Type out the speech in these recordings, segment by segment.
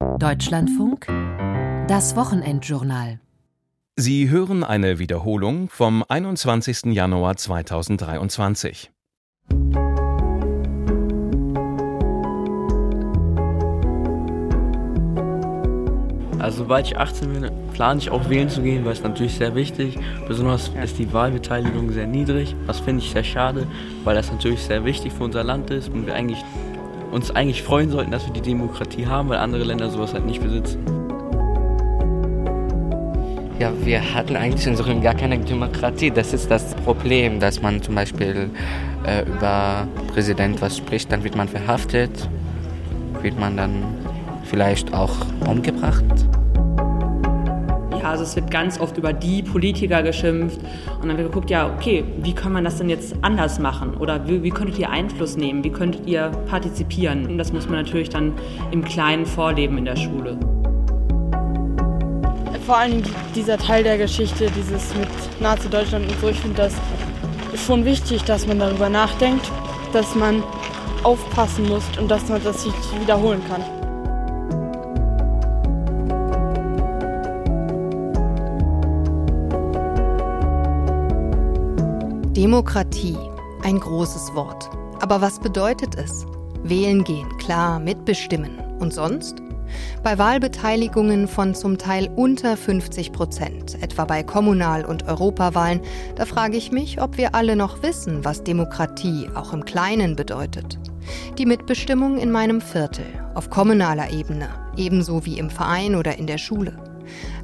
Deutschlandfunk, das Wochenendjournal. Sie hören eine Wiederholung vom 21. Januar 2023. Also sobald ich 18 bin, plane ich auch wählen zu gehen, weil es natürlich sehr wichtig. Besonders ist die Wahlbeteiligung sehr niedrig. Das finde ich sehr schade, weil das natürlich sehr wichtig für unser Land ist und wir eigentlich, uns eigentlich freuen sollten, dass wir die Demokratie haben, weil andere Länder sowas halt nicht besitzen. Ja, wir hatten eigentlich in Syrien gar keine Demokratie. Das ist das Problem, dass man zum Beispiel äh, über Präsident was spricht, dann wird man verhaftet, wird man dann vielleicht auch umgebracht. Also es wird ganz oft über die Politiker geschimpft und dann wird geguckt, ja, okay, wie kann man das denn jetzt anders machen oder wie, wie könntet ihr Einfluss nehmen, wie könntet ihr partizipieren? Und das muss man natürlich dann im Kleinen vorleben in der Schule. Vor allem dieser Teil der Geschichte, dieses mit Nazi-Deutschland und so, ich finde das schon wichtig, dass man darüber nachdenkt, dass man aufpassen muss und dass man das sich wiederholen kann. Demokratie, ein großes Wort. Aber was bedeutet es? Wählen gehen, klar, mitbestimmen. Und sonst? Bei Wahlbeteiligungen von zum Teil unter 50 Prozent, etwa bei Kommunal- und Europawahlen, da frage ich mich, ob wir alle noch wissen, was Demokratie auch im Kleinen bedeutet. Die Mitbestimmung in meinem Viertel, auf kommunaler Ebene, ebenso wie im Verein oder in der Schule.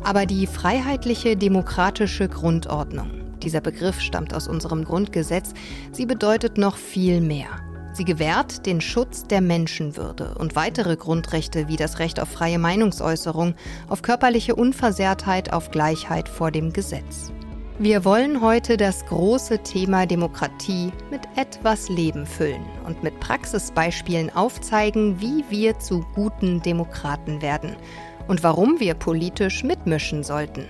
Aber die freiheitliche demokratische Grundordnung, dieser Begriff stammt aus unserem Grundgesetz, sie bedeutet noch viel mehr. Sie gewährt den Schutz der Menschenwürde und weitere Grundrechte wie das Recht auf freie Meinungsäußerung, auf körperliche Unversehrtheit, auf Gleichheit vor dem Gesetz. Wir wollen heute das große Thema Demokratie mit etwas Leben füllen und mit Praxisbeispielen aufzeigen, wie wir zu guten Demokraten werden und warum wir politisch mitmischen sollten.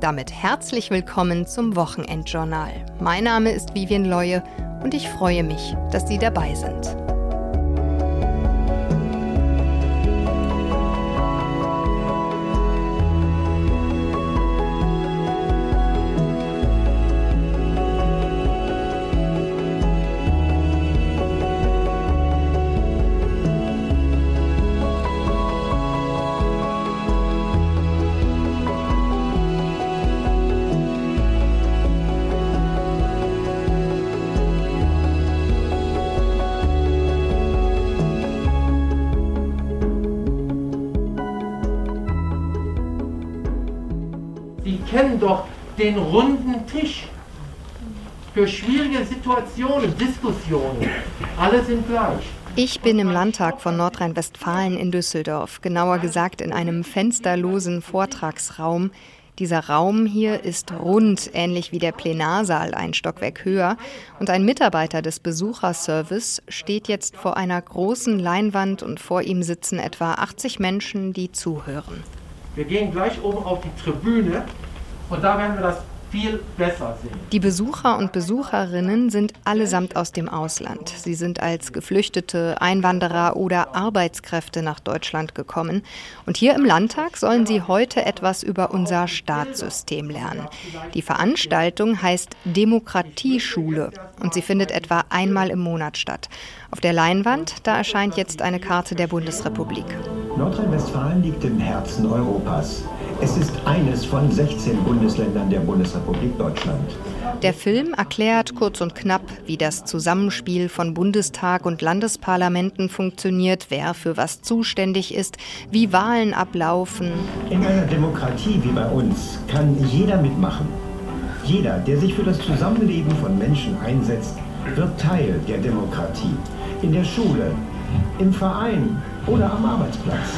Damit herzlich willkommen zum Wochenendjournal. Mein Name ist Vivian Leue und ich freue mich, dass Sie dabei sind. Kennen doch den runden Tisch für schwierige Situationen, Diskussionen. Alle sind gleich. Ich bin im Landtag von Nordrhein-Westfalen in Düsseldorf, genauer gesagt in einem fensterlosen Vortragsraum. Dieser Raum hier ist rund, ähnlich wie der Plenarsaal, ein Stockwerk höher. Und ein Mitarbeiter des Besucherservice steht jetzt vor einer großen Leinwand und vor ihm sitzen etwa 80 Menschen, die zuhören. Wir gehen gleich oben auf die Tribüne und da werden wir das viel besser sehen. Die Besucher und Besucherinnen sind allesamt aus dem Ausland. Sie sind als Geflüchtete, Einwanderer oder Arbeitskräfte nach Deutschland gekommen. Und hier im Landtag sollen sie heute etwas über unser Staatssystem lernen. Die Veranstaltung heißt Demokratieschule und sie findet etwa einmal im Monat statt. Auf der Leinwand, da erscheint jetzt eine Karte der Bundesrepublik. Nordrhein-Westfalen liegt im Herzen Europas. Es ist eines von 16 Bundesländern der Bundesrepublik Deutschland. Der Film erklärt kurz und knapp, wie das Zusammenspiel von Bundestag und Landesparlamenten funktioniert, wer für was zuständig ist, wie Wahlen ablaufen. In einer Demokratie wie bei uns kann jeder mitmachen. Jeder, der sich für das Zusammenleben von Menschen einsetzt, wird Teil der Demokratie. In der Schule, im Verein oder am Arbeitsplatz.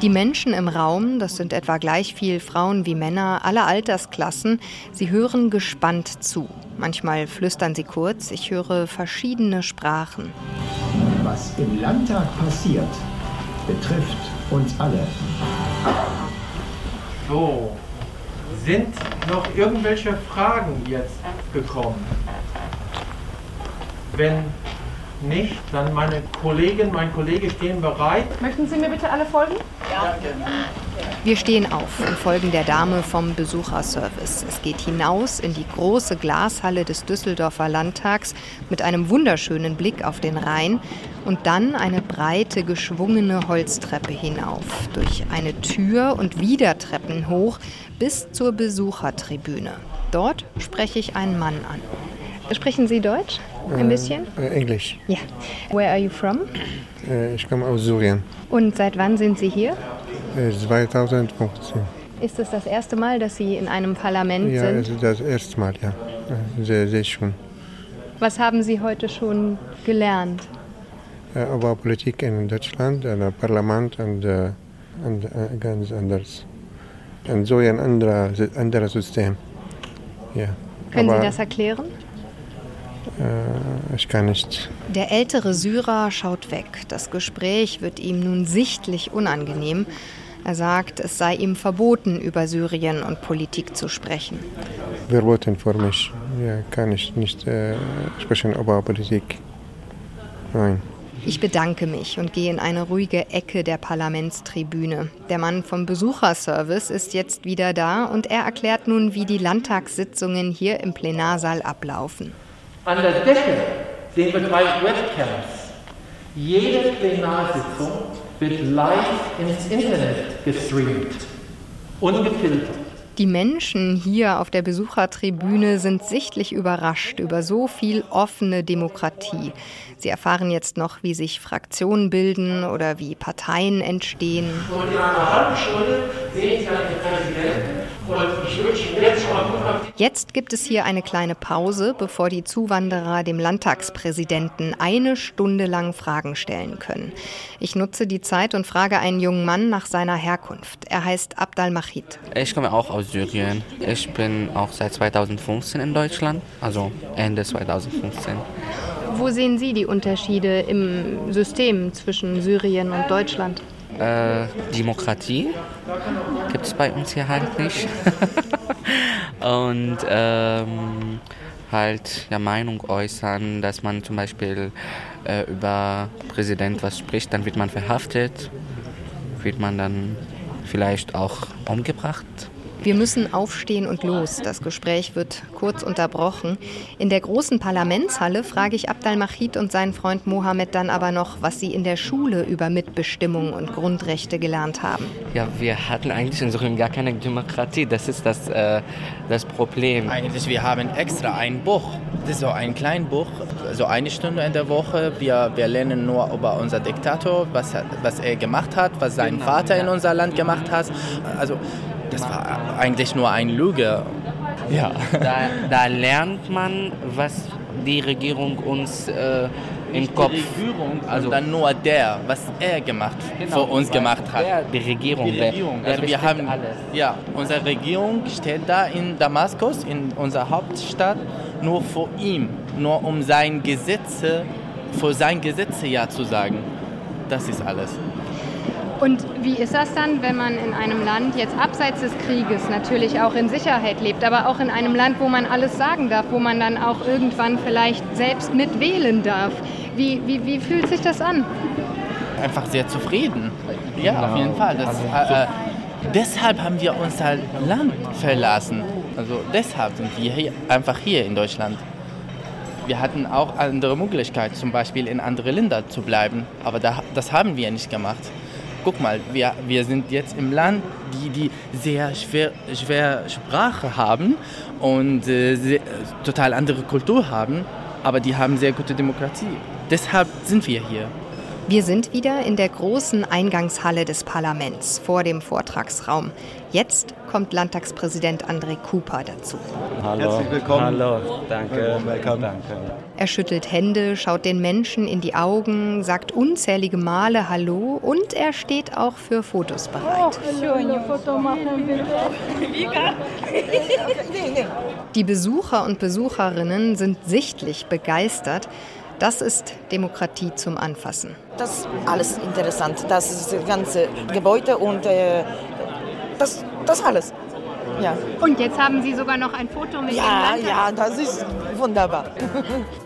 Die Menschen im Raum, das sind etwa gleich viel Frauen wie Männer, aller Altersklassen, sie hören gespannt zu. Manchmal flüstern sie kurz, ich höre verschiedene Sprachen. Was im Landtag passiert, betrifft uns alle. So, sind noch irgendwelche Fragen jetzt gekommen? Wenn nicht, dann meine Kollegin, mein Kollege stehen bereit. Möchten Sie mir bitte alle folgen? Wir stehen auf und folgen der Dame vom Besucherservice. Es geht hinaus in die große Glashalle des Düsseldorfer Landtags mit einem wunderschönen Blick auf den Rhein und dann eine breite, geschwungene Holztreppe hinauf, durch eine Tür und wieder Treppen hoch bis zur Besuchertribüne. Dort spreche ich einen Mann an. Sprechen Sie Deutsch? Ein bisschen? Äh, Englisch. Ja. Where are you from? Äh, ich komme aus Syrien. Und seit wann sind Sie hier? Äh, 2015. Ist es das erste Mal, dass Sie in einem Parlament Ja, sind? ist das erste Mal, ja. Äh, Sehr, sehr schön. Was haben Sie heute schon gelernt? Äh, Aber Politik in Deutschland, ein Parlament und, äh, und äh, ganz anders. Und so ein anderer, anderes System. Ja. Können Aber Sie das erklären? Äh, ich kann nicht. Der ältere Syrer schaut weg. Das Gespräch wird ihm nun sichtlich unangenehm. Er sagt, es sei ihm verboten, über Syrien und Politik zu sprechen. Verboten für mich. Ja, kann ich nicht äh, sprechen über Politik. Nein. Ich bedanke mich und gehe in eine ruhige Ecke der Parlamentstribüne. Der Mann vom Besucherservice ist jetzt wieder da und er erklärt nun, wie die Landtagssitzungen hier im Plenarsaal ablaufen. An der Decke sehen wir drei Webcams. Jede Plenarsitzung wird live ins Internet gestreamt, ungefiltert. Die Menschen hier auf der Besuchertribüne sind sichtlich überrascht über so viel offene Demokratie. Sie erfahren jetzt noch, wie sich Fraktionen bilden oder wie Parteien entstehen. Und in einer halben Stunde sehen Sie dann den Präsidenten jetzt gibt es hier eine kleine Pause, bevor die Zuwanderer dem Landtagspräsidenten eine Stunde lang Fragen stellen können. Ich nutze die Zeit und frage einen jungen Mann nach seiner Herkunft. Er heißt Abdal Mahid. Ich komme auch aus Syrien. Ich bin auch seit 2015 in Deutschland, also Ende 2015. Wo sehen Sie die Unterschiede im System zwischen Syrien und Deutschland? Äh, Demokratie gibt es bei uns hier halt nicht. Und ähm, halt ja, Meinung äußern, dass man zum Beispiel äh, über Präsident was spricht, dann wird man verhaftet, wird man dann vielleicht auch umgebracht. Wir müssen aufstehen und los. Das Gespräch wird kurz unterbrochen. In der großen Parlamentshalle frage ich Abdal Mahid und seinen Freund Mohammed dann aber noch, was sie in der Schule über Mitbestimmung und Grundrechte gelernt haben. Ja, wir hatten eigentlich in Syrien gar keine Demokratie. Das ist das, äh, das Problem. Eigentlich, wir haben extra ein Buch. Das ist so ein kleines Buch, so eine Stunde in der Woche. Wir, wir lernen nur über unser Diktator, was, er- was er gemacht hat, was sein Vater in unser Land gemacht hat. Also, das war eigentlich nur eine Lüge. Ja. Da, da lernt man, was die Regierung uns äh, im Kopf... Die Regierung, also dann nur der, was er gemacht, für uns gemacht hat. Der, die Regierung. Die Regierung. Der, der Also wir haben, alles. ja, unsere Regierung steht da in Damaskus, in unserer Hauptstadt, nur vor ihm, nur um sein Gesetze, für sein Gesetze ja zu sagen. Das ist alles. Und wie ist das dann, wenn man in einem Land jetzt abseits des Krieges natürlich auch in Sicherheit lebt, aber auch in einem Land, wo man alles sagen darf, wo man dann auch irgendwann vielleicht selbst mitwählen darf? Wie, wie, wie fühlt sich das an? Einfach sehr zufrieden. Ja, auf jeden Fall. Das, äh, äh, deshalb haben wir unser Land verlassen. Also deshalb sind wir hier, einfach hier in Deutschland. Wir hatten auch andere Möglichkeiten, zum Beispiel in andere Länder zu bleiben, aber da, das haben wir nicht gemacht. Guck mal, wir, wir sind jetzt im Land, die, die sehr schwer, schwer Sprache haben und äh, sehr, total andere Kultur haben, aber die haben sehr gute Demokratie. Deshalb sind wir hier. Wir sind wieder in der großen Eingangshalle des Parlaments vor dem Vortragsraum. Jetzt kommt Landtagspräsident André Cooper dazu. Hallo. Herzlich willkommen. Hallo, danke. Danke. Er schüttelt Hände, schaut den Menschen in die Augen, sagt unzählige Male Hallo und er steht auch für Fotos bereit. Die Besucher und Besucherinnen sind sichtlich begeistert. Das ist Demokratie zum Anfassen. Das ist alles interessant. Das ist das ganze Gebäude und äh, das, das alles. Ja. Und jetzt haben Sie sogar noch ein Foto mit Ja, ja, das ist wunderbar.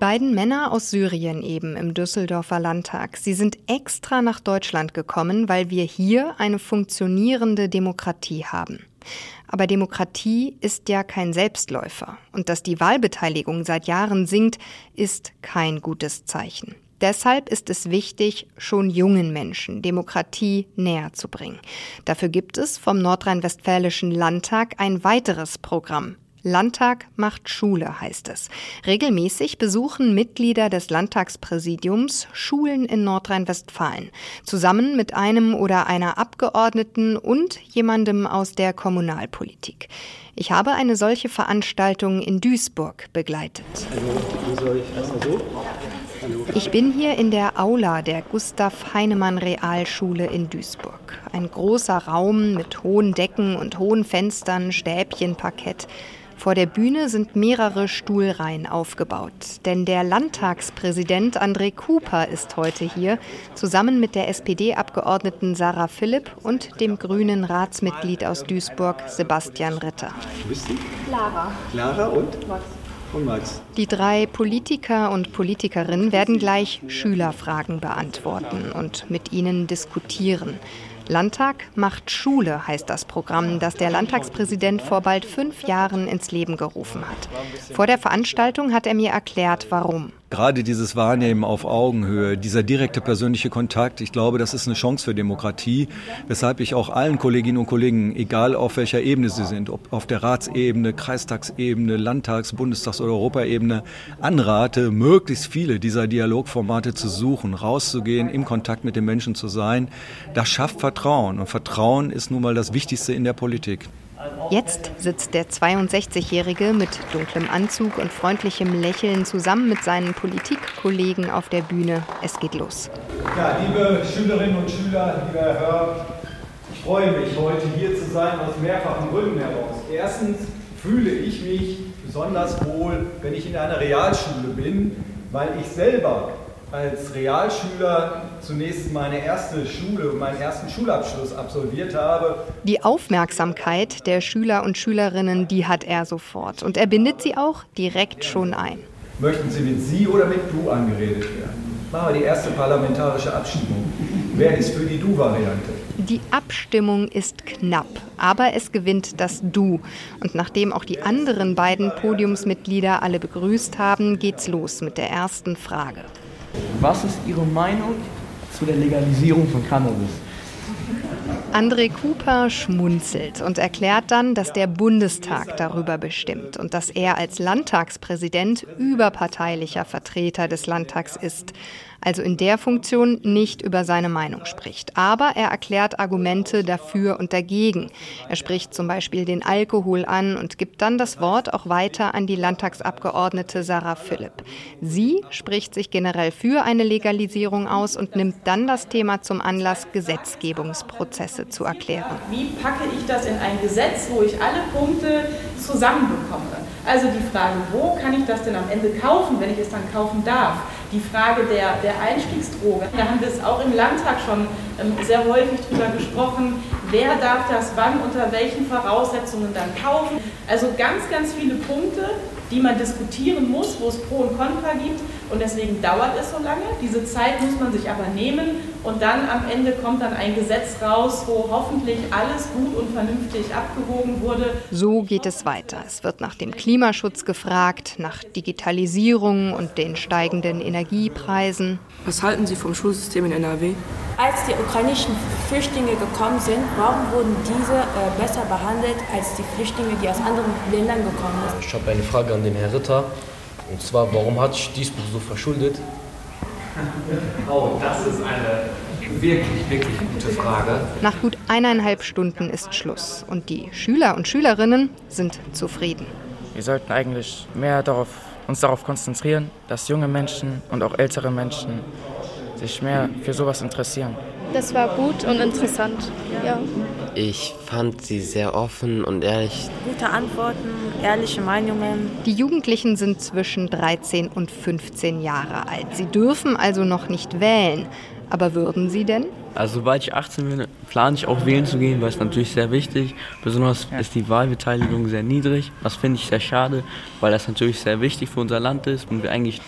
beiden Männer aus Syrien eben im Düsseldorfer Landtag, sie sind extra nach Deutschland gekommen, weil wir hier eine funktionierende Demokratie haben. Aber Demokratie ist ja kein Selbstläufer. Und dass die Wahlbeteiligung seit Jahren sinkt, ist kein gutes Zeichen. Deshalb ist es wichtig, schon jungen Menschen Demokratie näher zu bringen. Dafür gibt es vom Nordrhein-Westfälischen Landtag ein weiteres Programm. Landtag macht Schule heißt es. Regelmäßig besuchen Mitglieder des Landtagspräsidiums Schulen in Nordrhein-Westfalen, zusammen mit einem oder einer Abgeordneten und jemandem aus der Kommunalpolitik. Ich habe eine solche Veranstaltung in Duisburg begleitet. Ich bin hier in der Aula der Gustav Heinemann Realschule in Duisburg. Ein großer Raum mit hohen Decken und hohen Fenstern, Stäbchenparkett. Vor der Bühne sind mehrere Stuhlreihen aufgebaut, denn der Landtagspräsident André Cooper ist heute hier, zusammen mit der SPD-Abgeordneten Sarah Philipp und dem grünen Ratsmitglied aus Duisburg Sebastian Ritter. Bist du? Clara. Clara und? Max. Und Max. Die drei Politiker und Politikerinnen werden gleich Schülerfragen beantworten und mit ihnen diskutieren. Landtag macht Schule heißt das Programm, das der Landtagspräsident vor bald fünf Jahren ins Leben gerufen hat. Vor der Veranstaltung hat er mir erklärt, warum. Gerade dieses Wahrnehmen auf Augenhöhe, dieser direkte persönliche Kontakt, ich glaube, das ist eine Chance für Demokratie, weshalb ich auch allen Kolleginnen und Kollegen, egal auf welcher Ebene sie sind, ob auf der Ratsebene, Kreistagsebene, Landtags-, Bundestags- oder Europaebene, anrate, möglichst viele dieser Dialogformate zu suchen, rauszugehen, im Kontakt mit den Menschen zu sein. Das schafft Vertrauen und Vertrauen ist nun mal das Wichtigste in der Politik. Jetzt sitzt der 62-Jährige mit dunklem Anzug und freundlichem Lächeln zusammen mit seinen Politikkollegen auf der Bühne. Es geht los. Ja, liebe Schülerinnen und Schüler, lieber Herr Hör, ich freue mich, heute hier zu sein, aus mehrfachen Gründen heraus. Erstens fühle ich mich besonders wohl, wenn ich in einer Realschule bin, weil ich selber als Realschüler zunächst meine erste Schule und meinen ersten Schulabschluss absolviert habe. Die Aufmerksamkeit der Schüler und Schülerinnen, die hat er sofort und er bindet sie auch direkt schon ein. Möchten Sie mit Sie oder mit Du angeredet werden? Machen wir die erste parlamentarische Abstimmung. Wer ist für die Du-Variante? Die Abstimmung ist knapp, aber es gewinnt das Du. Und nachdem auch die anderen beiden Podiumsmitglieder alle begrüßt haben, geht's los mit der ersten Frage. Was ist Ihre Meinung zu der Legalisierung von Cannabis? André Cooper schmunzelt und erklärt dann, dass der Bundestag darüber bestimmt und dass er als Landtagspräsident überparteilicher Vertreter des Landtags ist also in der Funktion nicht über seine Meinung spricht. Aber er erklärt Argumente dafür und dagegen. Er spricht zum Beispiel den Alkohol an und gibt dann das Wort auch weiter an die Landtagsabgeordnete Sarah Philipp. Sie spricht sich generell für eine Legalisierung aus und nimmt dann das Thema zum Anlass, Gesetzgebungsprozesse zu erklären. Wie packe ich das in ein Gesetz, wo ich alle Punkte zusammenbekomme? Also die Frage, wo kann ich das denn am Ende kaufen, wenn ich es dann kaufen darf? Die Frage der, der Einstiegsdroge, da haben wir es auch im Landtag schon ähm, sehr häufig drüber gesprochen, wer darf das wann, unter welchen Voraussetzungen dann kaufen. Also ganz, ganz viele Punkte, die man diskutieren muss, wo es Pro und Contra gibt. Und deswegen dauert es so lange. Diese Zeit muss man sich aber nehmen und dann am Ende kommt dann ein Gesetz raus, wo hoffentlich alles gut und vernünftig abgewogen wurde. So geht es weiter. Es wird nach dem Klimaschutz gefragt, nach Digitalisierung und den steigenden Energiepreisen. Was halten Sie vom Schulsystem in NRW? Als die ukrainischen Flüchtlinge gekommen sind, warum wurden diese äh, besser behandelt als die Flüchtlinge, die aus anderen Ländern gekommen sind? Ich habe eine Frage an den Herrn Ritter. Und zwar, warum hat sich Duisburg so verschuldet? Oh, das ist eine wirklich, wirklich gute Frage. Nach gut eineinhalb Stunden ist Schluss und die Schüler und Schülerinnen sind zufrieden. Wir sollten eigentlich mehr darauf, uns darauf konzentrieren, dass junge Menschen und auch ältere Menschen sich mehr für sowas interessieren. Das war gut und interessant, ja. Ich fand sie sehr offen und ehrlich. Gute Antworten, ehrliche Meinungen. Die Jugendlichen sind zwischen 13 und 15 Jahre alt. Sie dürfen also noch nicht wählen. Aber würden Sie denn? Also sobald ich 18 bin, plane ich auch wählen zu gehen, weil es natürlich sehr wichtig. Besonders ist die Wahlbeteiligung sehr niedrig. Das finde ich sehr schade, weil das natürlich sehr wichtig für unser Land ist und wir eigentlich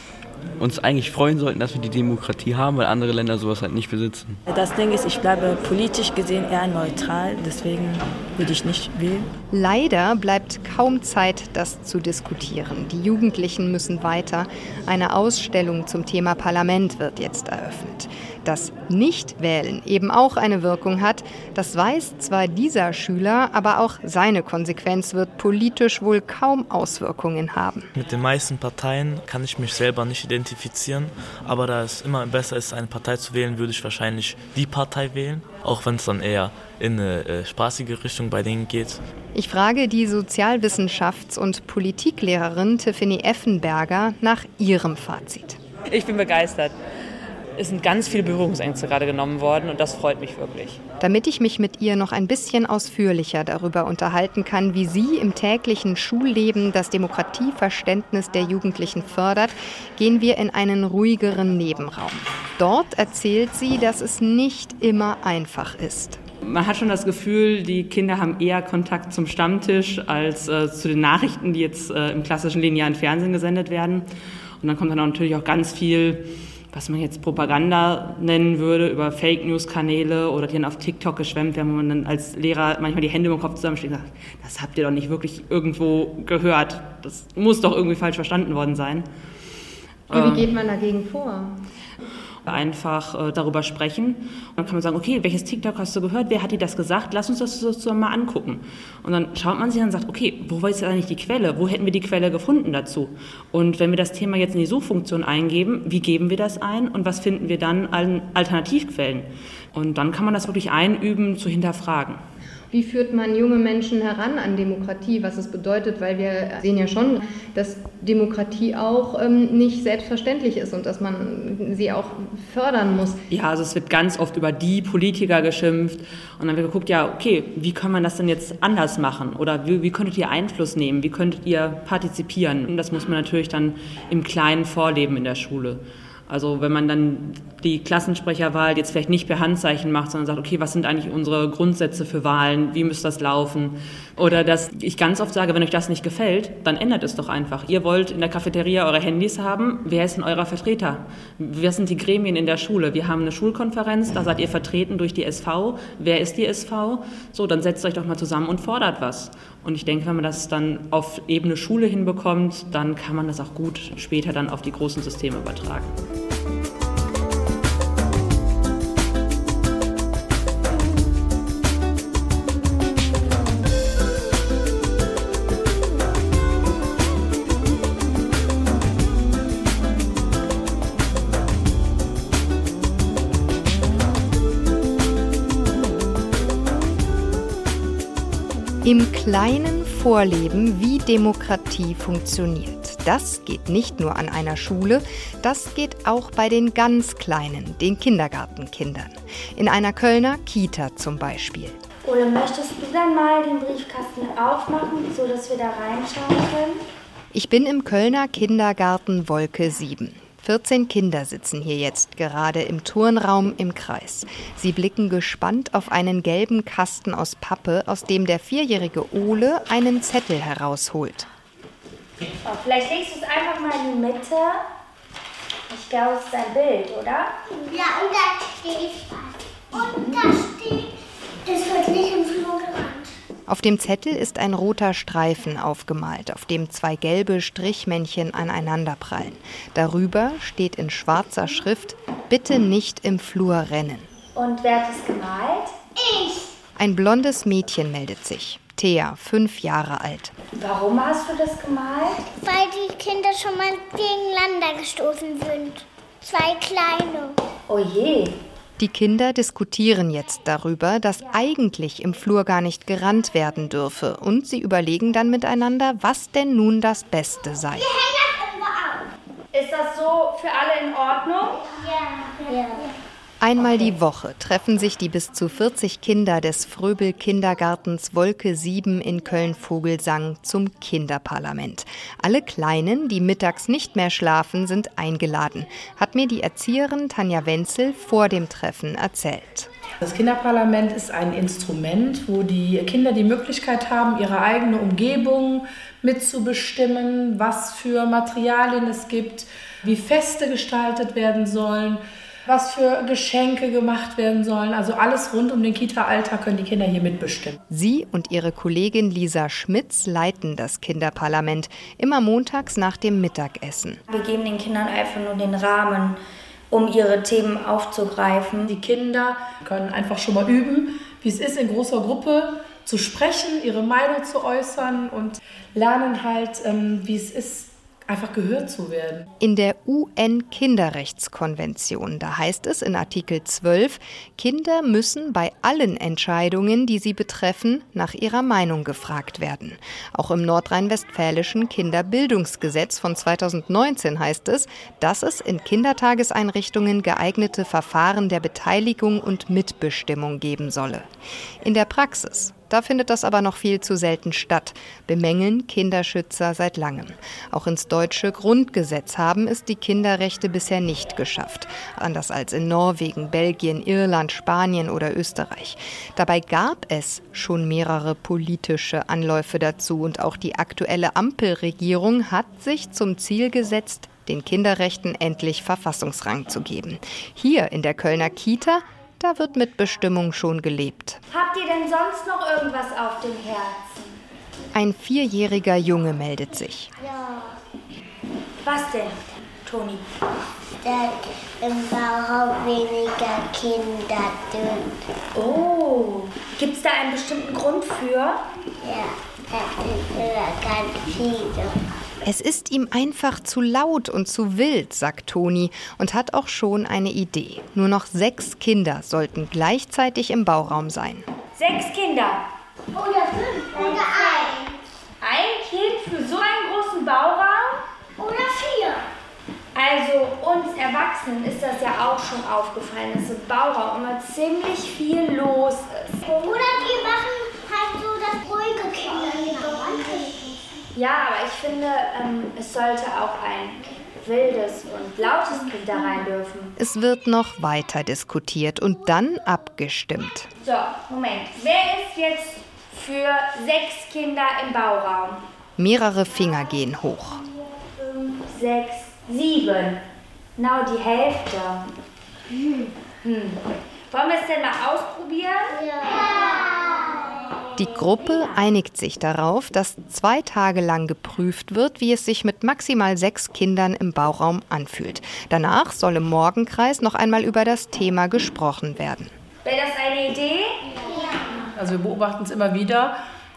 uns eigentlich freuen sollten, dass wir die Demokratie haben, weil andere Länder sowas halt nicht besitzen. Das Ding ist, ich bleibe politisch gesehen eher neutral, deswegen würde ich nicht wählen. Leider bleibt kaum Zeit, das zu diskutieren. Die Jugendlichen müssen weiter. Eine Ausstellung zum Thema Parlament wird jetzt eröffnet. Dass Nichtwählen eben auch eine Wirkung hat, das weiß zwar dieser Schüler, aber auch seine Konsequenz wird politisch wohl kaum Auswirkungen haben. Mit den meisten Parteien kann ich mich selber nicht identifizieren, aber da es immer besser ist, eine Partei zu wählen, würde ich wahrscheinlich die Partei wählen, auch wenn es dann eher in eine äh, spaßige Richtung bei denen geht. Ich frage die Sozialwissenschafts- und Politiklehrerin Tiffany Effenberger nach ihrem Fazit. Ich bin begeistert es sind ganz viele Berührungsängste gerade genommen worden und das freut mich wirklich. Damit ich mich mit ihr noch ein bisschen ausführlicher darüber unterhalten kann, wie sie im täglichen Schulleben das Demokratieverständnis der Jugendlichen fördert, gehen wir in einen ruhigeren Nebenraum. Dort erzählt sie, dass es nicht immer einfach ist. Man hat schon das Gefühl, die Kinder haben eher Kontakt zum Stammtisch als äh, zu den Nachrichten, die jetzt äh, im klassischen linearen Fernsehen gesendet werden. Und dann kommt dann auch natürlich auch ganz viel was man jetzt Propaganda nennen würde, über Fake News-Kanäle oder die dann auf TikTok geschwemmt werden, wo man dann als Lehrer manchmal die Hände im Kopf zusammenschlägt und sagt, das habt ihr doch nicht wirklich irgendwo gehört. Das muss doch irgendwie falsch verstanden worden sein. Und wie ähm, geht man dagegen vor? Einfach äh, darüber sprechen. Und dann kann man sagen, okay, welches TikTok hast du gehört? Wer hat dir das gesagt? Lass uns das zusammen mal angucken. Und dann schaut man sich an und sagt, okay, wo ist eigentlich die Quelle? Wo hätten wir die Quelle gefunden dazu? Und wenn wir das Thema jetzt in die Suchfunktion eingeben, wie geben wir das ein und was finden wir dann an Alternativquellen? Und dann kann man das wirklich einüben, zu hinterfragen. Wie führt man junge Menschen heran an Demokratie, was es bedeutet? Weil wir sehen ja schon, dass Demokratie auch ähm, nicht selbstverständlich ist und dass man sie auch fördern muss. Ja, also es wird ganz oft über die Politiker geschimpft und dann wird geguckt, ja, okay, wie kann man das denn jetzt anders machen? Oder wie, wie könntet ihr Einfluss nehmen? Wie könntet ihr partizipieren? Und das muss man natürlich dann im Kleinen vorleben in der Schule. Also wenn man dann die Klassensprecherwahl jetzt vielleicht nicht per Handzeichen macht, sondern sagt, okay, was sind eigentlich unsere Grundsätze für Wahlen, wie müsste das laufen? Oder dass ich ganz oft sage, wenn euch das nicht gefällt, dann ändert es doch einfach. Ihr wollt in der Cafeteria eure Handys haben, wer ist denn eurer Vertreter? Wer sind die Gremien in der Schule? Wir haben eine Schulkonferenz, da seid ihr vertreten durch die SV. Wer ist die SV? So, dann setzt euch doch mal zusammen und fordert was. Und ich denke, wenn man das dann auf Ebene Schule hinbekommt, dann kann man das auch gut später dann auf die großen Systeme übertragen. Im Kleinen vorleben, wie Demokratie funktioniert. Das geht nicht nur an einer Schule, das geht auch bei den ganz Kleinen, den Kindergartenkindern. In einer Kölner Kita zum Beispiel. Oder möchtest du dann mal den Briefkasten aufmachen, sodass wir da reinschauen können? Ich bin im Kölner Kindergarten Wolke 7. 14 Kinder sitzen hier jetzt gerade im Turnraum im Kreis. Sie blicken gespannt auf einen gelben Kasten aus Pappe, aus dem der vierjährige Ole einen Zettel herausholt. Oh, vielleicht legst du es einfach mal in die Mitte. Ich glaube, es ist ein Bild, oder? Ja, und da steht was. Und da steht, das wird nicht im Flur gerannt. Auf dem Zettel ist ein roter Streifen aufgemalt, auf dem zwei gelbe Strichmännchen aneinanderprallen. Darüber steht in schwarzer Schrift Bitte nicht im Flur rennen. Und wer hat es gemalt? Ich. Ein blondes Mädchen meldet sich. Thea, fünf Jahre alt. Warum hast du das gemalt? Weil die Kinder schon mal gegeneinander gestoßen sind. Zwei kleine. Oh je. Die Kinder diskutieren jetzt darüber, dass eigentlich im Flur gar nicht gerannt werden dürfe. Und sie überlegen dann miteinander, was denn nun das Beste sei. Wir hängen das irgendwo auf. Ist das so für alle in Ordnung? Ja. ja. Einmal die Woche treffen sich die bis zu 40 Kinder des Fröbel Kindergartens Wolke 7 in Köln-Vogelsang zum Kinderparlament. Alle Kleinen, die mittags nicht mehr schlafen, sind eingeladen, hat mir die Erzieherin Tanja Wenzel vor dem Treffen erzählt. Das Kinderparlament ist ein Instrument, wo die Kinder die Möglichkeit haben, ihre eigene Umgebung mitzubestimmen, was für Materialien es gibt, wie Feste gestaltet werden sollen was für Geschenke gemacht werden sollen. Also alles rund um den Kita-Alltag können die Kinder hier mitbestimmen. Sie und ihre Kollegin Lisa Schmitz leiten das Kinderparlament immer montags nach dem Mittagessen. Wir geben den Kindern einfach nur den Rahmen, um ihre Themen aufzugreifen. Die Kinder können einfach schon mal üben, wie es ist, in großer Gruppe zu sprechen, ihre Meinung zu äußern und lernen halt, ähm, wie es ist, einfach gehört zu werden. In der UN-Kinderrechtskonvention, da heißt es in Artikel 12, Kinder müssen bei allen Entscheidungen, die sie betreffen, nach ihrer Meinung gefragt werden. Auch im nordrhein-westfälischen Kinderbildungsgesetz von 2019 heißt es, dass es in Kindertageseinrichtungen geeignete Verfahren der Beteiligung und Mitbestimmung geben solle. In der Praxis da findet das aber noch viel zu selten statt, bemängeln Kinderschützer seit langem. Auch ins deutsche Grundgesetz haben es die Kinderrechte bisher nicht geschafft, anders als in Norwegen, Belgien, Irland, Spanien oder Österreich. Dabei gab es schon mehrere politische Anläufe dazu und auch die aktuelle Ampelregierung hat sich zum Ziel gesetzt, den Kinderrechten endlich Verfassungsrang zu geben. Hier in der Kölner Kita da wird mit Bestimmung schon gelebt. Habt ihr denn sonst noch irgendwas auf dem Herzen? Ein vierjähriger Junge meldet sich. Ja. Was denn, Toni? Im Bauhaus weniger Kinder sind. Oh, gibt es da einen bestimmten Grund für? Ja, das sind immer ganz viele. Es ist ihm einfach zu laut und zu wild, sagt Toni und hat auch schon eine Idee. Nur noch sechs Kinder sollten gleichzeitig im Bauraum sein. Sechs Kinder? Oder fünf oder ein. Ein Kind für so einen großen Bauraum? Oder vier. Also uns Erwachsenen ist das ja auch schon aufgefallen, dass im Bauraum immer ziemlich viel los ist. Oder die machen halt so das ruhige Kinder. Ja, aber ich finde, ähm, es sollte auch ein wildes und lautes Kind da rein dürfen. Es wird noch weiter diskutiert und dann abgestimmt. So, Moment. Wer ist jetzt für sechs Kinder im Bauraum? Mehrere Finger gehen hoch. Vier, fünf, sechs, sieben. Genau die Hälfte. Hm. Hm. Wollen wir es denn mal ausprobieren? Ja. Die Gruppe einigt sich darauf, dass zwei Tage lang geprüft wird, wie es sich mit maximal sechs Kindern im Bauraum anfühlt. Danach soll im Morgenkreis noch einmal über das Thema gesprochen werden. Wäre das eine Idee? Also wir beobachten es immer wieder,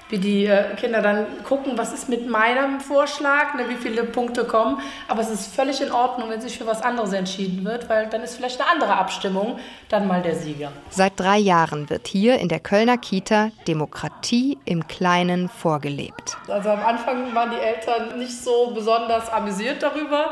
wie die äh, Kinder dann gucken, was ist mit meinem Vorschlag, ne, wie viele Punkte kommen. Aber es ist völlig in Ordnung, wenn sich für was anderes entschieden wird, weil dann ist vielleicht eine andere Abstimmung dann mal der Sieger. Seit drei Jahren wird hier in der Kölner Kita Demokratie im Kleinen vorgelebt. Also am Anfang waren die Eltern nicht so besonders amüsiert darüber.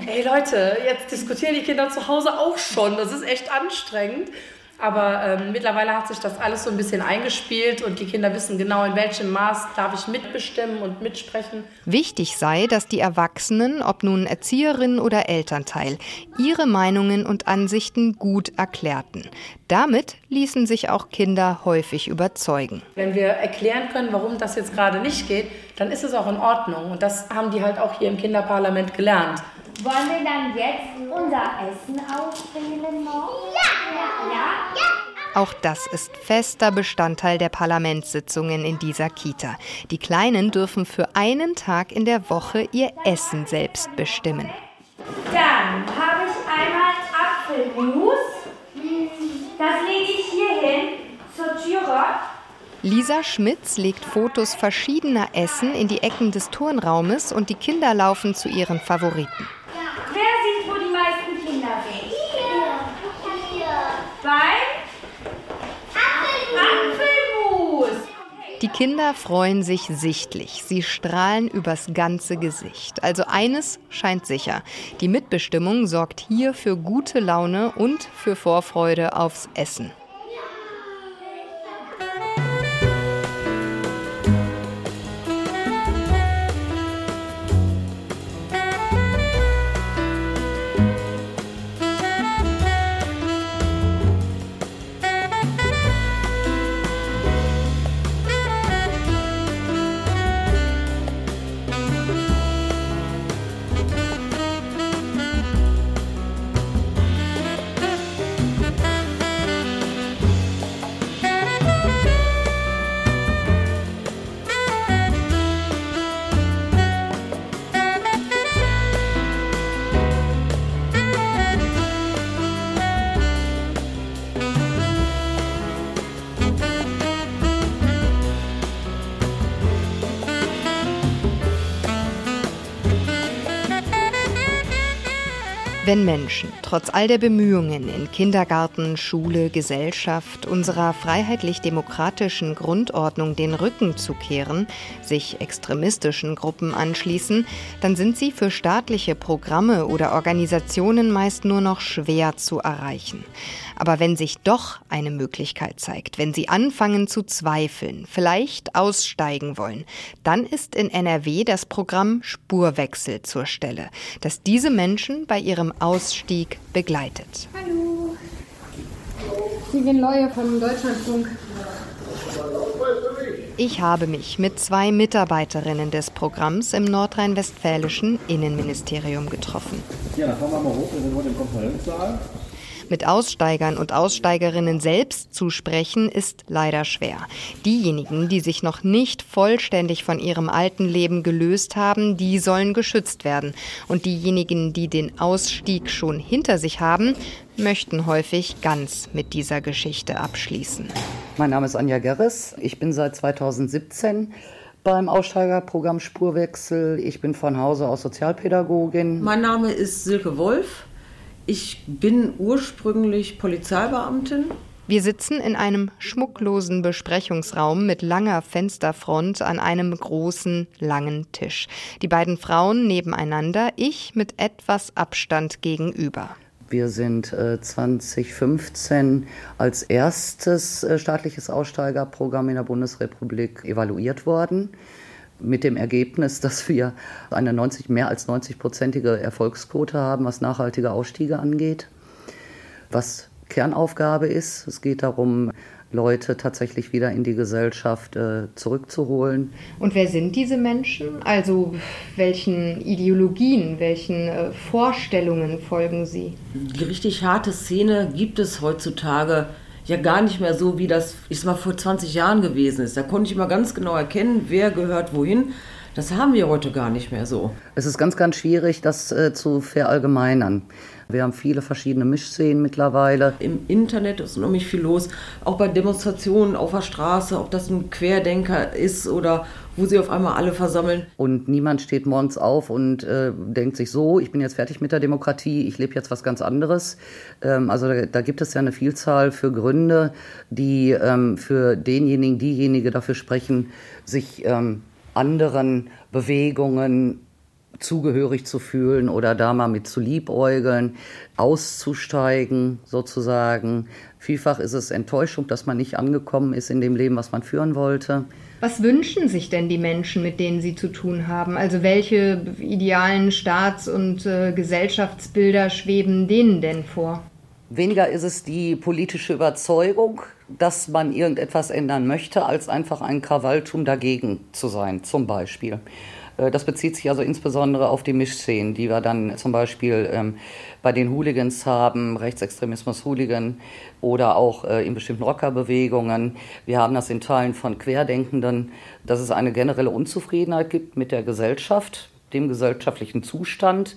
Hey Leute, jetzt diskutieren die Kinder zu Hause auch schon. Das ist echt anstrengend. Aber ähm, mittlerweile hat sich das alles so ein bisschen eingespielt und die Kinder wissen genau, in welchem Maß darf ich mitbestimmen und mitsprechen. Wichtig sei, dass die Erwachsenen, ob nun Erzieherinnen oder Elternteil, ihre Meinungen und Ansichten gut erklärten. Damit ließen sich auch Kinder häufig überzeugen. Wenn wir erklären können, warum das jetzt gerade nicht geht, dann ist es auch in Ordnung. Und das haben die halt auch hier im Kinderparlament gelernt. Wollen wir dann jetzt unser Essen auswählen noch? Ja! Ja? Ja! Auch das ist fester Bestandteil der Parlamentssitzungen in dieser Kita. Die Kleinen dürfen für einen Tag in der Woche ihr Essen selbst bestimmen. Dann habe ich einmal Apfelmus. Das lege ich hier hin zur Türe. Lisa Schmitz legt Fotos verschiedener Essen in die Ecken des Turnraumes und die Kinder laufen zu ihren Favoriten. Wer sieht, wo die meisten Kinder sind? Hier! Bei Apfelmus! Apfelmus. Die Kinder freuen sich sichtlich. Sie strahlen übers ganze Gesicht. Also eines scheint sicher. Die Mitbestimmung sorgt hier für gute Laune und für Vorfreude aufs Essen. Menschen trotz all der Bemühungen in Kindergarten, Schule, Gesellschaft unserer freiheitlich-demokratischen Grundordnung den Rücken zukehren, sich extremistischen Gruppen anschließen, dann sind sie für staatliche Programme oder Organisationen meist nur noch schwer zu erreichen. Aber wenn sich doch eine Möglichkeit zeigt, wenn sie anfangen zu zweifeln, vielleicht aussteigen wollen, dann ist in NRW das Programm Spurwechsel zur Stelle, das diese Menschen bei ihrem Ausstieg begleitet. Hallo. Ich bin Neue vom Deutschlandfunk. Ich habe mich mit zwei Mitarbeiterinnen des Programms im nordrhein-westfälischen Innenministerium getroffen. Ja, dann fahren wir mal hoch, wir sind heute im Konferenzsaal. Mit Aussteigern und Aussteigerinnen selbst zu sprechen, ist leider schwer. Diejenigen, die sich noch nicht vollständig von ihrem alten Leben gelöst haben, die sollen geschützt werden. Und diejenigen, die den Ausstieg schon hinter sich haben, möchten häufig ganz mit dieser Geschichte abschließen. Mein Name ist Anja Gerres. Ich bin seit 2017 beim Aussteigerprogramm Spurwechsel. Ich bin von Hause aus Sozialpädagogin. Mein Name ist Silke Wolf. Ich bin ursprünglich Polizeibeamtin. Wir sitzen in einem schmucklosen Besprechungsraum mit langer Fensterfront an einem großen, langen Tisch. Die beiden Frauen nebeneinander, ich mit etwas Abstand gegenüber. Wir sind äh, 2015 als erstes äh, staatliches Aussteigerprogramm in der Bundesrepublik evaluiert worden mit dem Ergebnis, dass wir eine 90, mehr als 90-prozentige Erfolgsquote haben, was nachhaltige Ausstiege angeht. Was Kernaufgabe ist, es geht darum, Leute tatsächlich wieder in die Gesellschaft äh, zurückzuholen. Und wer sind diese Menschen? Also welchen Ideologien, welchen äh, Vorstellungen folgen sie? Die richtig harte Szene gibt es heutzutage ja gar nicht mehr so, wie das ich mal vor 20 Jahren gewesen ist. Da konnte ich mal ganz genau erkennen, wer gehört wohin. Das haben wir heute gar nicht mehr so. Es ist ganz, ganz schwierig, das äh, zu verallgemeinern. Wir haben viele verschiedene Mischszenen mittlerweile. Im Internet ist unheimlich viel los, auch bei Demonstrationen auf der Straße, ob das ein Querdenker ist oder wo sie auf einmal alle versammeln. Und niemand steht morgens auf und äh, denkt sich so, ich bin jetzt fertig mit der Demokratie, ich lebe jetzt was ganz anderes. Ähm, also da, da, gibt es ja eine Vielzahl für Gründe, die ähm, für denjenigen, diejenige dafür sprechen, sich ähm, anderen Bewegungen zugehörig zu fühlen oder da mal mit zu liebäugeln, auszusteigen sozusagen. Vielfach ist es Enttäuschung, dass man nicht angekommen ist in dem Leben, was man führen wollte. Was wünschen sich denn die Menschen, mit denen Sie zu tun haben? Also welche idealen Staats- und äh, Gesellschaftsbilder schweben denen denn vor? Weniger ist es die politische Überzeugung, dass man irgendetwas ändern möchte, als einfach ein Krawalltum dagegen zu sein, zum Beispiel. Äh, das bezieht sich also insbesondere auf die Mischszenen, die wir dann zum Beispiel ähm, bei den Hooligans haben, Rechtsextremismus-Hooligan oder auch äh, in bestimmten Rockerbewegungen. Wir haben das in Teilen von Querdenkenden, dass es eine generelle Unzufriedenheit gibt mit der Gesellschaft, dem gesellschaftlichen Zustand,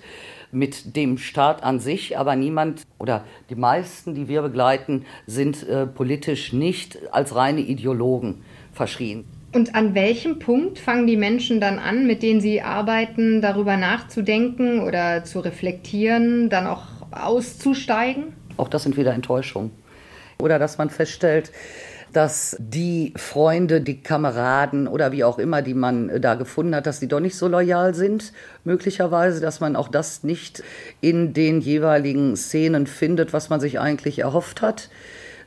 mit dem Staat an sich, aber niemand oder die meisten, die wir begleiten, sind äh, politisch nicht als reine Ideologen verschrien. Und an welchem Punkt fangen die Menschen dann an, mit denen sie arbeiten, darüber nachzudenken oder zu reflektieren, dann auch auszusteigen? Auch das sind wieder Enttäuschungen. Oder dass man feststellt, dass die Freunde, die Kameraden oder wie auch immer, die man da gefunden hat, dass die doch nicht so loyal sind, möglicherweise, dass man auch das nicht in den jeweiligen Szenen findet, was man sich eigentlich erhofft hat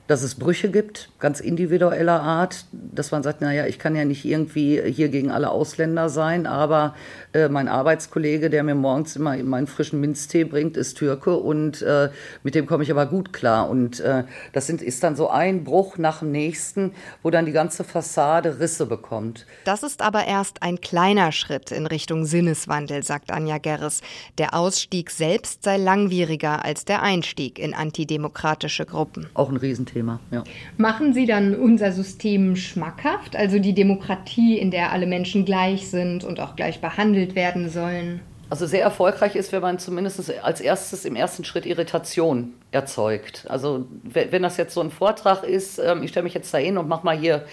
dass es Brüche gibt, ganz individueller Art, dass man sagt, naja, ich kann ja nicht irgendwie hier gegen alle Ausländer sein, aber äh, mein Arbeitskollege, der mir morgens immer meinen frischen Minztee bringt, ist Türke und äh, mit dem komme ich aber gut klar. Und äh, das sind, ist dann so ein Bruch nach dem nächsten, wo dann die ganze Fassade Risse bekommt. Das ist aber erst ein kleiner Schritt in Richtung Sinneswandel, sagt Anja Gerres. Der Ausstieg selbst sei langwieriger als der Einstieg in antidemokratische Gruppen. Auch ein Riesenthema. Thema. Ja. Machen Sie dann unser System schmackhaft, also die Demokratie, in der alle Menschen gleich sind und auch gleich behandelt werden sollen? Also sehr erfolgreich ist, wenn man zumindest als erstes im ersten Schritt Irritation erzeugt. Also wenn das jetzt so ein Vortrag ist, ähm, ich stelle mich jetzt da hin und mache mal hier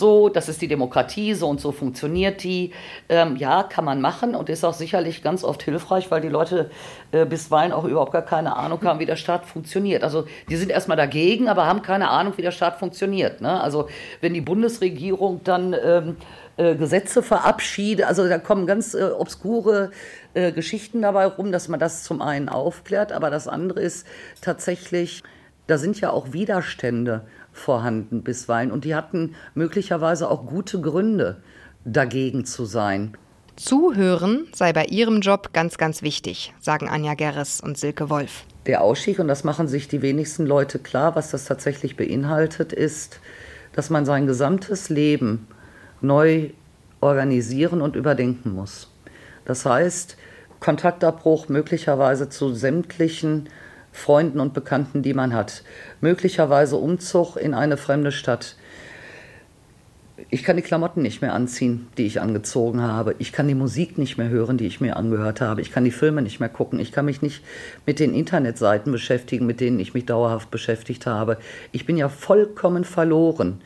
so, das ist die Demokratie, so und so funktioniert die. Ähm, ja, kann man machen und ist auch sicherlich ganz oft hilfreich, weil die Leute äh, bisweilen auch überhaupt gar keine Ahnung haben, wie der Staat funktioniert. Also die sind erstmal dagegen, aber haben keine Ahnung, wie der Staat funktioniert. Ne? Also wenn die Bundesregierung dann ähm, äh, Gesetze verabschiedet, also da kommen ganz äh, obskure äh, Geschichten dabei rum, dass man das zum einen aufklärt, aber das andere ist tatsächlich, da sind ja auch Widerstände vorhanden bisweilen. Und die hatten möglicherweise auch gute Gründe, dagegen zu sein. Zuhören sei bei ihrem Job ganz, ganz wichtig, sagen Anja Gerres und Silke Wolf. Der Ausstieg, und das machen sich die wenigsten Leute klar, was das tatsächlich beinhaltet, ist, dass man sein gesamtes Leben neu organisieren und überdenken muss. Das heißt, Kontaktabbruch möglicherweise zu sämtlichen Freunden und Bekannten, die man hat. Möglicherweise Umzug in eine fremde Stadt. Ich kann die Klamotten nicht mehr anziehen, die ich angezogen habe. Ich kann die Musik nicht mehr hören, die ich mir angehört habe. Ich kann die Filme nicht mehr gucken. Ich kann mich nicht mit den Internetseiten beschäftigen, mit denen ich mich dauerhaft beschäftigt habe. Ich bin ja vollkommen verloren.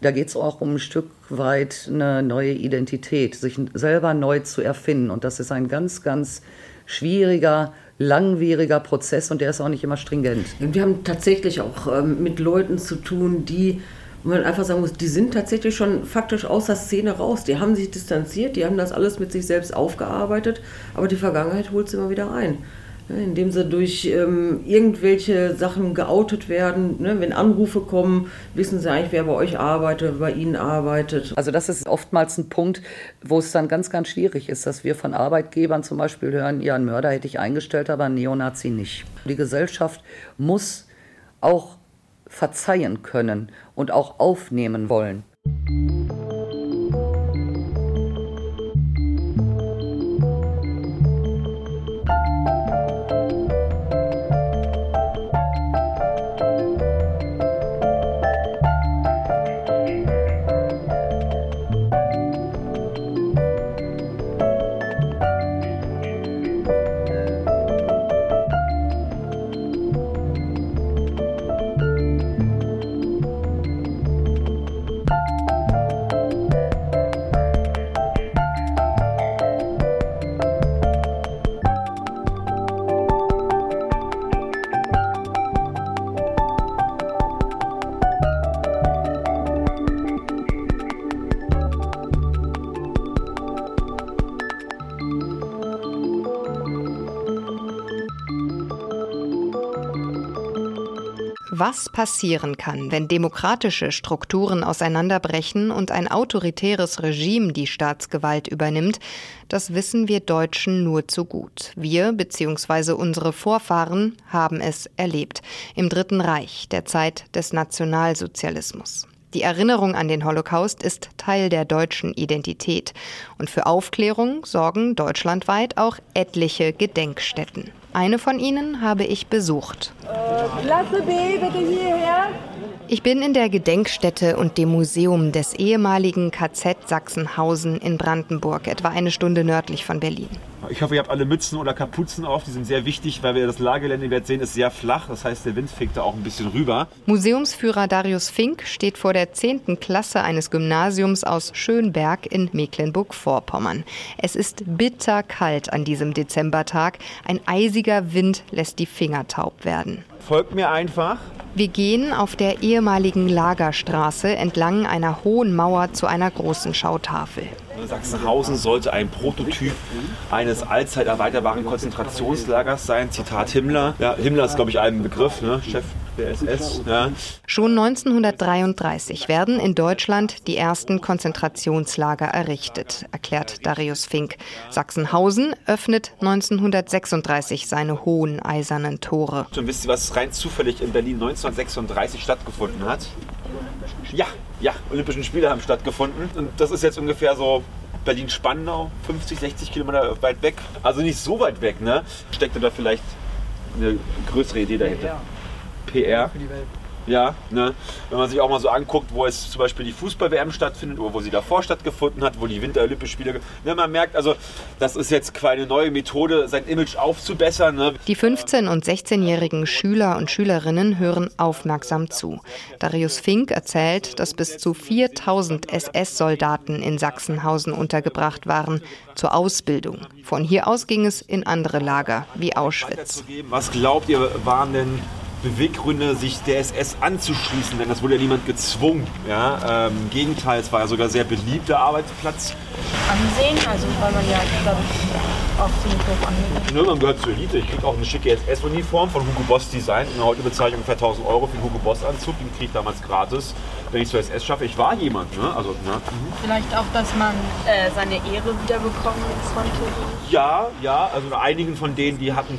Da geht es auch um ein Stück weit eine neue Identität, sich selber neu zu erfinden. Und das ist ein ganz, ganz schwieriger langwieriger Prozess und der ist auch nicht immer stringent. Wir haben tatsächlich auch ähm, mit Leuten zu tun, die wo man einfach sagen muss, die sind tatsächlich schon faktisch aus der Szene raus. Die haben sich distanziert, die haben das alles mit sich selbst aufgearbeitet, aber die Vergangenheit holt sie immer wieder ein. Ne, indem sie durch ähm, irgendwelche Sachen geoutet werden. Ne? Wenn Anrufe kommen, wissen sie eigentlich, wer bei euch arbeitet, wer bei ihnen arbeitet. Also das ist oftmals ein Punkt, wo es dann ganz, ganz schwierig ist, dass wir von Arbeitgebern zum Beispiel hören, ja, einen Mörder hätte ich eingestellt, aber einen Neonazi nicht. Die Gesellschaft muss auch verzeihen können und auch aufnehmen wollen. Was passieren kann, wenn demokratische Strukturen auseinanderbrechen und ein autoritäres Regime die Staatsgewalt übernimmt, das wissen wir Deutschen nur zu gut. Wir bzw. unsere Vorfahren haben es erlebt im Dritten Reich, der Zeit des Nationalsozialismus. Die Erinnerung an den Holocaust ist Teil der deutschen Identität und für Aufklärung sorgen deutschlandweit auch etliche Gedenkstätten. Eine von ihnen habe ich besucht. Klasse B, bitte hierher. Ich bin in der Gedenkstätte und dem Museum des ehemaligen KZ Sachsenhausen in Brandenburg, etwa eine Stunde nördlich von Berlin. Ich hoffe, ihr habt alle Mützen oder Kapuzen auf. Die sind sehr wichtig, weil wir das Lagergelände, wie sehen, ist sehr flach. Das heißt, der Wind fegt da auch ein bisschen rüber. Museumsführer Darius Fink steht vor der 10. Klasse eines Gymnasiums aus Schönberg in Mecklenburg-Vorpommern. Es ist bitterkalt an diesem Dezembertag. Ein eisiger Wind lässt die Finger taub werden. Folgt mir einfach. Wir gehen auf der ehemaligen Lagerstraße entlang einer hohen Mauer zu einer großen Schautafel. Sachsenhausen sollte ein Prototyp eines allzeit erweiterbaren Konzentrationslagers sein. Zitat Himmler. Ja, Himmler ist, glaube ich, ein Begriff, ne? Chef der SS. Ja. Schon 1933 werden in Deutschland die ersten Konzentrationslager errichtet, erklärt Darius Fink. Sachsenhausen öffnet 1936 seine hohen eisernen Tore. Und wisst ihr, was rein zufällig in Berlin 1936 stattgefunden hat? Ja, ja, Olympischen Spiele haben stattgefunden. Und das ist jetzt ungefähr so Berlin-Spandau, 50, 60 Kilometer weit weg. Also nicht so weit weg, ne? Steckte da vielleicht eine größere Idee dahinter. PR. Für die Welt. Ja, ne? wenn man sich auch mal so anguckt, wo es zum Beispiel die Fußball-WM stattfindet oder wo sie davor stattgefunden hat, wo die Winter-Olympischen Spiele. Ne, man merkt also, das ist jetzt keine neue Methode, sein Image aufzubessern. Ne? Die 15- und 16-jährigen Schüler und Schülerinnen hören aufmerksam zu. Darius Fink erzählt, dass bis zu 4000 SS-Soldaten in Sachsenhausen untergebracht waren zur Ausbildung. Von hier aus ging es in andere Lager wie Auschwitz. Was glaubt ihr, waren denn Beweggründe, sich der SS anzuschließen, denn das wurde ja niemand gezwungen. Ja? Ähm, Im Gegenteil, es war ja sogar sehr beliebter Arbeitsplatz. Ansehen, also weil man ja, glaube ich, auch ziemlich hoch angeht. Ne, man gehört zur Elite. Ich kriege auch eine schicke SS-Uniform von Hugo Boss Design. In der heute bezahle ich ungefähr 1000 Euro für den Hugo Boss Anzug. Den kriege ich damals gratis, wenn ich zur SS schaffe. Ich war jemand. Ne? Also, ne? Vielleicht auch, dass man äh, seine Ehre wiederbekommen konnte. Ja, ja. Also einigen von denen, die hatten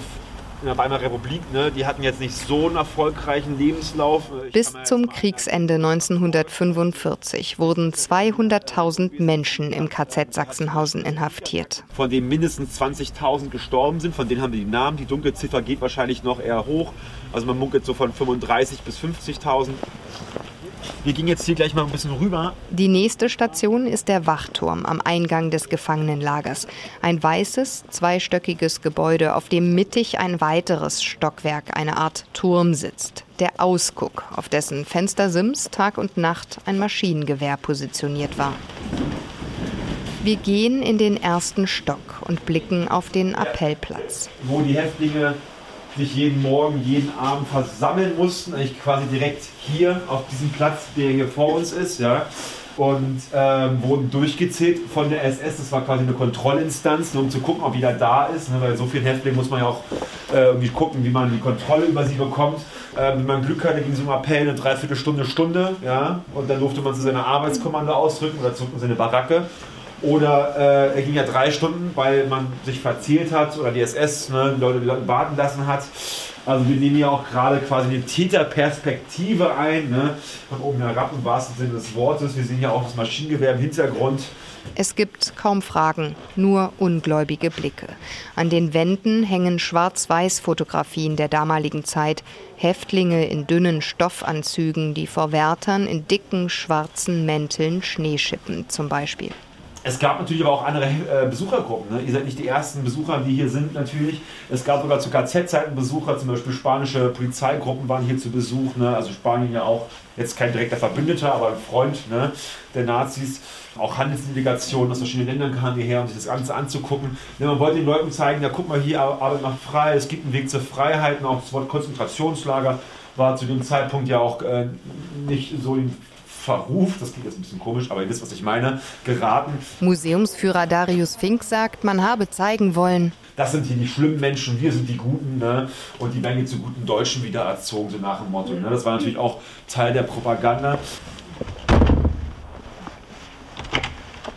in der Weimarer Republik, ne, die hatten jetzt nicht so einen erfolgreichen Lebenslauf. Ich Bis zum Kriegsende 1945 wurden 200.000 Menschen im KZ Sachsenhausen inhaftiert. Von denen mindestens 20.000 gestorben sind, von denen haben wir die Namen. Die Dunkelziffer geht wahrscheinlich noch eher hoch. Also man munkelt so von 35.000 bis 50.000. Wir gehen jetzt hier gleich mal ein bisschen rüber. Die nächste Station ist der Wachturm am Eingang des Gefangenenlagers. Ein weißes, zweistöckiges Gebäude, auf dem mittig ein weiteres Stockwerk, eine Art Turm sitzt. Der Ausguck, auf dessen Fenstersims Tag und Nacht ein Maschinengewehr positioniert war. Wir gehen in den ersten Stock und blicken auf den Appellplatz. Wo die Häftlinge sich jeden Morgen, jeden Abend versammeln mussten, eigentlich quasi direkt hier auf diesem Platz, der hier vor uns ist, ja. Und ähm, wurden durchgezählt von der SS. Das war quasi eine Kontrollinstanz, nur um zu gucken, ob jeder da ist. Ne? Weil so viele Häftlinge muss man ja auch äh, irgendwie gucken, wie man die Kontrolle über sie bekommt. Ähm, wenn man Glück hatte, ging so ein Appell eine Dreiviertelstunde, Stunde. Ja? Und dann durfte man zu seiner Arbeitskommando ausdrücken oder zurück in seine Baracke. Oder äh, er ging ja drei Stunden, weil man sich verzählt hat oder die SS ne, Leute warten lassen hat. Also wir nehmen ja auch gerade quasi eine Täterperspektive ein, ne? von oben herab im wahrsten Sinne des Wortes. Wir sehen ja auch das Maschinengewehr im Hintergrund. Es gibt kaum Fragen, nur ungläubige Blicke. An den Wänden hängen Schwarz-Weiß-Fotografien der damaligen Zeit. Häftlinge in dünnen Stoffanzügen, die vor Wärtern in dicken schwarzen Mänteln Schnee schippen, zum Beispiel. Es gab natürlich aber auch andere äh, Besuchergruppen. Ne? Ihr seid nicht die ersten Besucher, die hier sind natürlich. Es gab sogar zu KZ-Zeiten Besucher, zum Beispiel spanische Polizeigruppen waren hier zu Besuch. Ne? Also Spanien ja auch jetzt kein direkter Verbündeter, aber ein Freund ne? der Nazis. Auch Handelsdelegationen aus verschiedenen Ländern kamen hierher, um sich das Ganze anzugucken. Ne, man wollte den Leuten zeigen, ja guck mal hier, Arbeit macht frei, es gibt einen Weg zur Freiheit. Und auch das Wort Konzentrationslager war zu dem Zeitpunkt ja auch äh, nicht so in Verruf, das klingt jetzt ein bisschen komisch, aber ihr wisst, was ich meine, geraten. Museumsführer Darius Fink sagt, man habe zeigen wollen. Das sind hier die schlimmen Menschen, wir sind die Guten ne? und die werden jetzt zu guten Deutschen wieder erzogen, so nach dem Motto. Ne? Das war natürlich auch Teil der Propaganda.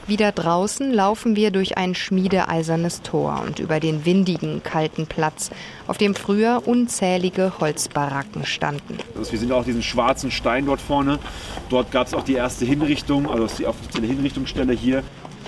Wieder draußen laufen wir durch ein schmiedeeisernes Tor und über den windigen, kalten Platz, auf dem früher unzählige Holzbaracken standen. Also wir sind auch diesen schwarzen Stein dort vorne. Dort gab es auch die erste Hinrichtung, also die offizielle Hinrichtungsstelle hier.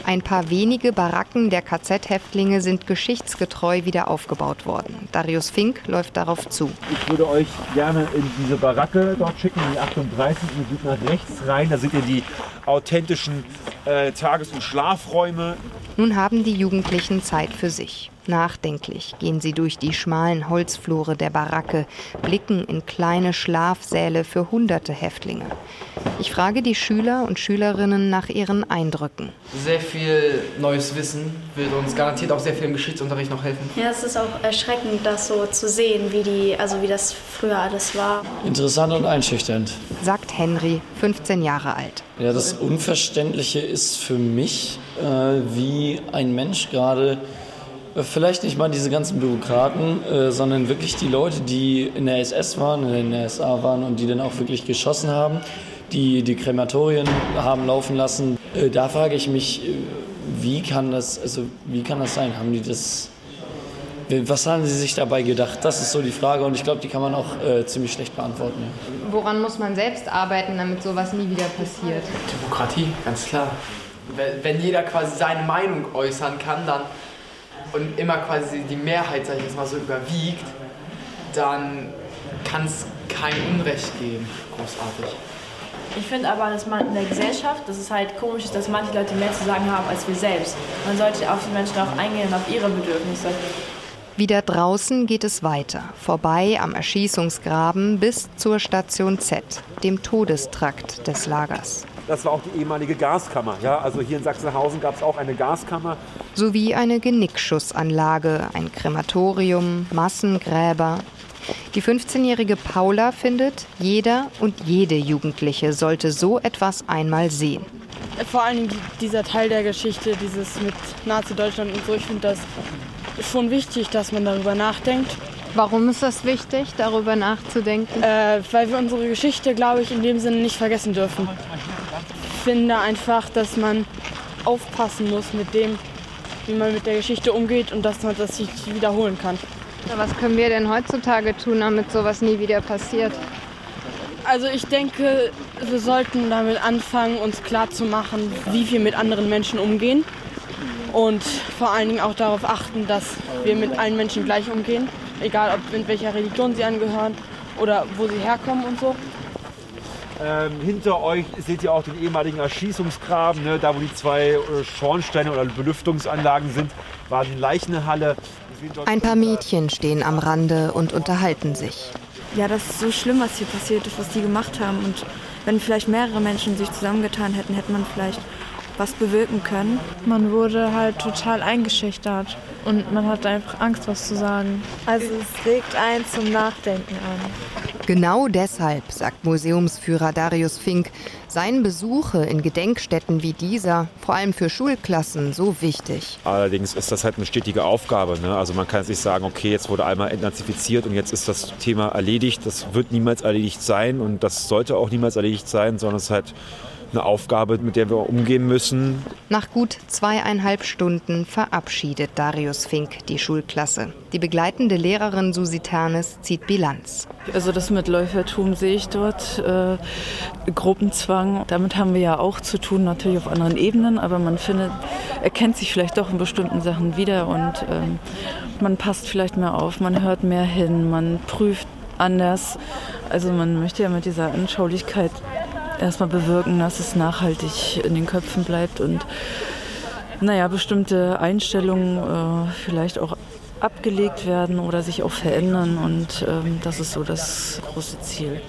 Ein paar wenige Baracken der KZ-Häftlinge sind geschichtsgetreu wieder aufgebaut worden. Darius Fink läuft darauf zu. Ich würde euch gerne in diese Baracke dort schicken, die 38. Ihr geht nach rechts rein. Da seht ihr die authentischen äh, Tages- und Schlafräume. Nun haben die Jugendlichen Zeit für sich. Nachdenklich gehen sie durch die schmalen Holzflure der Baracke, blicken in kleine Schlafsäle für hunderte Häftlinge. Ich frage die Schüler und Schülerinnen nach ihren Eindrücken. Sehr viel neues Wissen wird uns garantiert auch sehr viel im Geschichtsunterricht noch helfen. Ja, es ist auch erschreckend, das so zu sehen, wie, die, also wie das früher alles war. Interessant und einschüchternd. Sagt Henry, 15 Jahre alt. Ja, das Unverständliche ist für mich, äh, wie ein Mensch gerade Vielleicht nicht mal diese ganzen Bürokraten, äh, sondern wirklich die Leute, die in der SS waren, in der SA waren und die dann auch wirklich geschossen haben, die die Krematorien haben laufen lassen. Äh, da frage ich mich, äh, wie kann das, also wie kann das sein? Haben die das was haben Sie sich dabei gedacht? Das ist so die Frage und ich glaube, die kann man auch äh, ziemlich schlecht beantworten. Ja. Woran muss man selbst arbeiten, damit sowas nie wieder passiert? Demokratie, ganz klar. Wenn jeder quasi seine Meinung äußern kann, dann und immer quasi die Mehrheit, sag ich jetzt mal so, überwiegt, dann kann es kein Unrecht geben, großartig. Ich finde aber, dass man in der Gesellschaft, dass es halt komisch ist, dass manche Leute mehr zu sagen haben als wir selbst. Man sollte auf die Menschen auch eingehen und auf ihre Bedürfnisse. Wieder draußen geht es weiter, vorbei am Erschießungsgraben bis zur Station Z, dem Todestrakt des Lagers. Das war auch die ehemalige Gaskammer. Ja? Also hier in Sachsenhausen gab es auch eine Gaskammer. Sowie eine Genickschussanlage, ein Krematorium, Massengräber. Die 15-jährige Paula findet, jeder und jede Jugendliche sollte so etwas einmal sehen. Vor allem dieser Teil der Geschichte, dieses mit Nazi-Deutschland und so, ich finde das schon wichtig, dass man darüber nachdenkt. Warum ist das wichtig, darüber nachzudenken? Äh, weil wir unsere Geschichte, glaube ich, in dem Sinne nicht vergessen dürfen. Ich finde einfach, dass man aufpassen muss mit dem, wie man mit der Geschichte umgeht und dass man das sich wiederholen kann. Was können wir denn heutzutage tun, damit sowas nie wieder passiert? Also ich denke, wir sollten damit anfangen, uns klarzumachen, wie wir mit anderen Menschen umgehen und vor allen Dingen auch darauf achten, dass wir mit allen Menschen gleich umgehen, egal ob in welcher Religion sie angehören oder wo sie herkommen und so. Ähm, hinter euch seht ihr auch den ehemaligen Erschießungsgraben, ne? da wo die zwei äh, Schornsteine oder Belüftungsanlagen sind, war die Leichenhalle. Ein paar Mädchen stehen am Rande und unterhalten sich. Ja, das ist so schlimm, was hier passiert ist, was die gemacht haben. Und wenn vielleicht mehrere Menschen sich zusammengetan hätten, hätte man vielleicht was bewirken können. Man wurde halt total eingeschüchtert und man hat einfach Angst, was zu sagen. Also es regt einen zum Nachdenken an. Genau deshalb, sagt Museumsführer Darius Fink, seien Besuche in Gedenkstätten wie dieser, vor allem für Schulklassen, so wichtig. Allerdings ist das halt eine stetige Aufgabe. Ne? Also man kann sich sagen, okay, jetzt wurde einmal entnazifiziert und jetzt ist das Thema erledigt. Das wird niemals erledigt sein und das sollte auch niemals erledigt sein, sondern es ist halt eine Aufgabe, mit der wir umgehen müssen. Nach gut zweieinhalb Stunden verabschiedet Darius Fink die Schulklasse. Die begleitende Lehrerin Susi Ternes zieht Bilanz. Also das mit Läufertum sehe ich dort. Äh, Gruppenzwang, damit haben wir ja auch zu tun, natürlich auf anderen Ebenen, aber man findet, erkennt sich vielleicht doch in bestimmten Sachen wieder und ähm, man passt vielleicht mehr auf, man hört mehr hin, man prüft anders. Also man möchte ja mit dieser Anschaulichkeit erstmal bewirken, dass es nachhaltig in den Köpfen bleibt und naja, bestimmte Einstellungen äh, vielleicht auch abgelegt werden oder sich auch verändern und ähm, das ist so das große Ziel.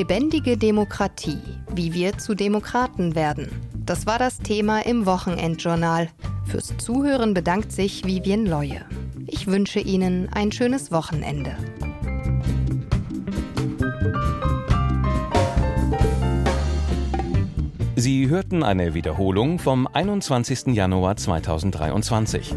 Lebendige Demokratie, wie wir zu Demokraten werden. Das war das Thema im Wochenendjournal. Fürs Zuhören bedankt sich Vivien Leue. Ich wünsche Ihnen ein schönes Wochenende. Sie hörten eine Wiederholung vom 21. Januar 2023.